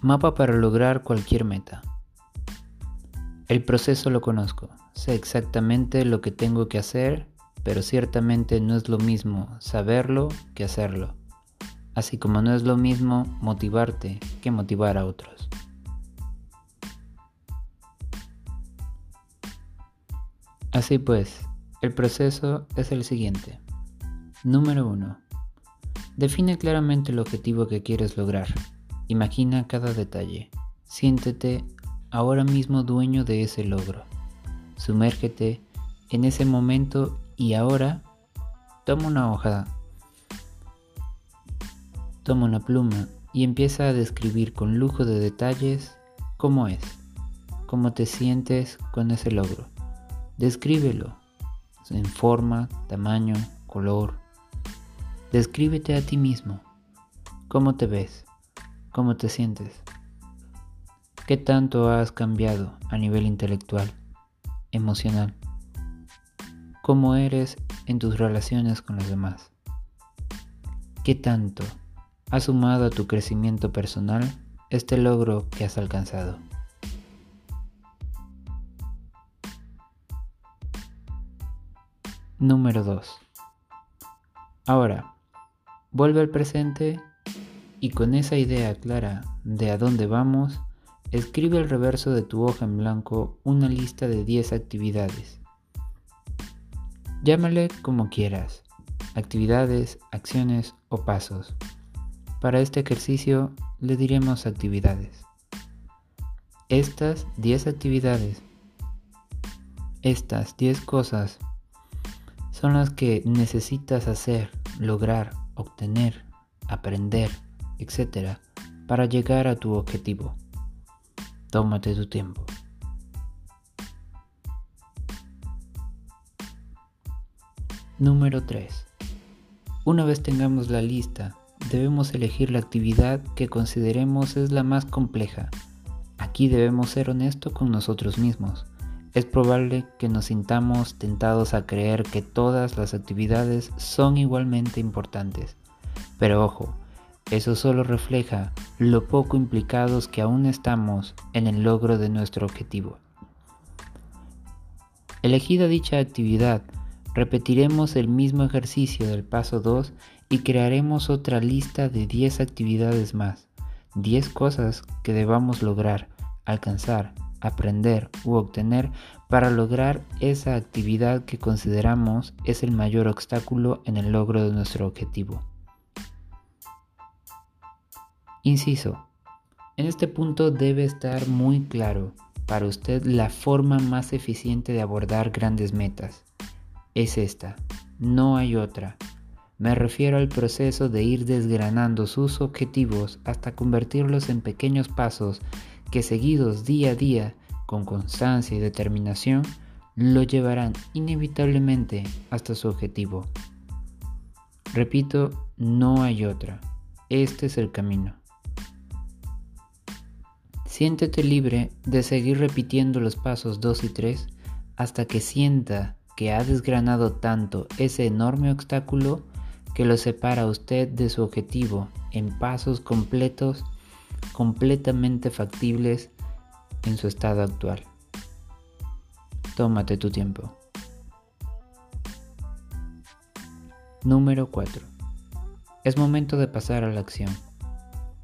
Mapa para lograr cualquier meta. El proceso lo conozco, sé exactamente lo que tengo que hacer, pero ciertamente no es lo mismo saberlo que hacerlo, así como no es lo mismo motivarte que motivar a otros. Así pues, el proceso es el siguiente. Número 1. Define claramente el objetivo que quieres lograr. Imagina cada detalle. Siéntete ahora mismo dueño de ese logro. Sumérgete en ese momento y ahora toma una hoja, toma una pluma y empieza a describir con lujo de detalles cómo es, cómo te sientes con ese logro. Descríbelo en forma, tamaño, color. Descríbete a ti mismo. ¿Cómo te ves? ¿Cómo te sientes? ¿Qué tanto has cambiado a nivel intelectual, emocional? ¿Cómo eres en tus relaciones con los demás? ¿Qué tanto ha sumado a tu crecimiento personal este logro que has alcanzado? Número 2. Ahora, vuelve al presente y con esa idea clara de a dónde vamos, escribe al reverso de tu hoja en blanco una lista de 10 actividades. Llámale como quieras, actividades, acciones o pasos. Para este ejercicio le diremos actividades. Estas 10 actividades, estas 10 cosas son las que necesitas hacer, lograr, obtener, aprender etc., para llegar a tu objetivo. Tómate tu tiempo. Número 3. Una vez tengamos la lista, debemos elegir la actividad que consideremos es la más compleja. Aquí debemos ser honestos con nosotros mismos. Es probable que nos sintamos tentados a creer que todas las actividades son igualmente importantes. Pero ojo, eso solo refleja lo poco implicados que aún estamos en el logro de nuestro objetivo. Elegida dicha actividad, repetiremos el mismo ejercicio del paso 2 y crearemos otra lista de 10 actividades más, 10 cosas que debamos lograr, alcanzar, aprender u obtener para lograr esa actividad que consideramos es el mayor obstáculo en el logro de nuestro objetivo. Inciso. En este punto debe estar muy claro para usted la forma más eficiente de abordar grandes metas. Es esta, no hay otra. Me refiero al proceso de ir desgranando sus objetivos hasta convertirlos en pequeños pasos que seguidos día a día, con constancia y determinación, lo llevarán inevitablemente hasta su objetivo. Repito, no hay otra. Este es el camino. Siéntete libre de seguir repitiendo los pasos 2 y 3 hasta que sienta que ha desgranado tanto ese enorme obstáculo que lo separa a usted de su objetivo en pasos completos, completamente factibles en su estado actual. Tómate tu tiempo. Número 4. Es momento de pasar a la acción.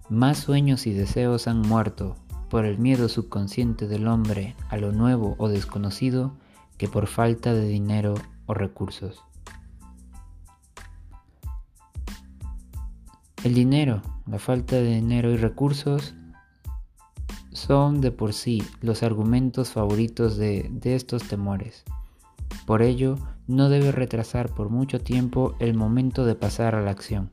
Más sueños y deseos han muerto por el miedo subconsciente del hombre a lo nuevo o desconocido que por falta de dinero o recursos. El dinero, la falta de dinero y recursos son de por sí los argumentos favoritos de, estos temores. Por ello, no debe retrasar por mucho tiempo el momento de pasar a la acción.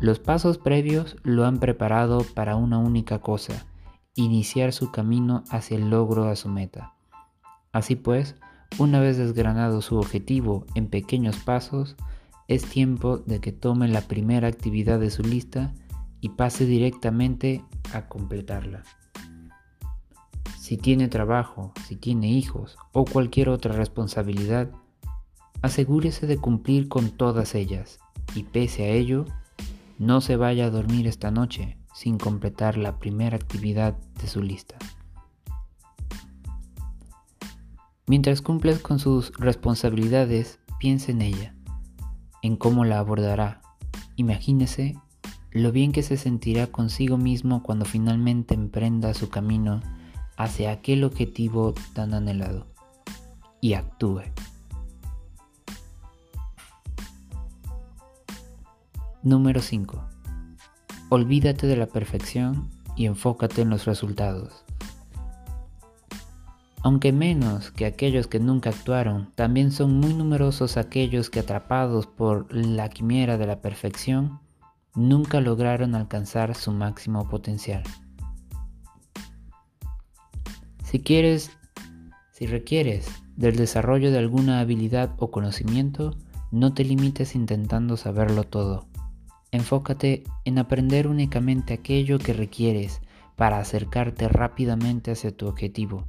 Los pasos previos lo han preparado para una única cosa, iniciar su camino hacia el logro a su meta. Así pues, una vez desgranado su objetivo en pequeños pasos, es tiempo de que tome la primera actividad de su lista y pase directamente a completarla. Si tiene trabajo, si tiene hijos o cualquier otra responsabilidad, asegúrese de cumplir con todas ellas y pese a ello, no se vaya a dormir esta noche sin completar la primera actividad de su lista. Mientras cumples con sus responsabilidades, piensa en ella, en cómo la abordará. Imagínese lo bien que se sentirá consigo mismo cuando finalmente emprenda su camino hacia aquel objetivo tan anhelado y actúe. Número 5. Olvídate de la perfección y enfócate en los resultados. Aunque menos que aquellos que nunca actuaron, también son muy numerosos aquellos que atrapados por la quimera de la perfección, nunca lograron alcanzar su máximo potencial. Si quieres, si requieres del desarrollo de alguna habilidad o conocimiento, no te limites intentando saberlo todo. Enfócate en aprender únicamente aquello que requieres para acercarte rápidamente hacia tu objetivo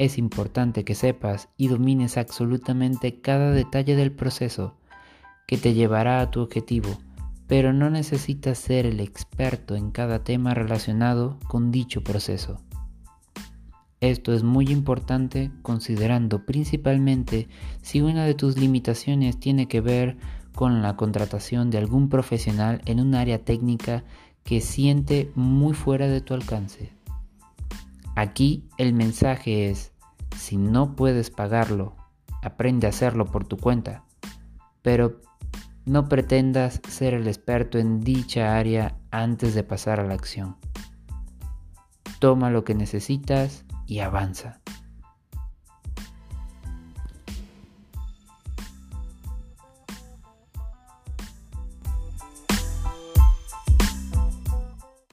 es importante que sepas y domines absolutamente cada detalle del proceso que te llevará a tu objetivo, pero no necesitas ser el experto en cada tema relacionado con dicho proceso. Esto es muy importante considerando principalmente si una de tus limitaciones tiene que ver con la contratación de algún profesional en un área técnica que siente muy fuera de tu alcance. Aquí el mensaje es, si no puedes pagarlo, aprende a hacerlo por tu cuenta, pero no pretendas ser el experto en dicha área antes de pasar a la acción. Toma lo que necesitas y avanza.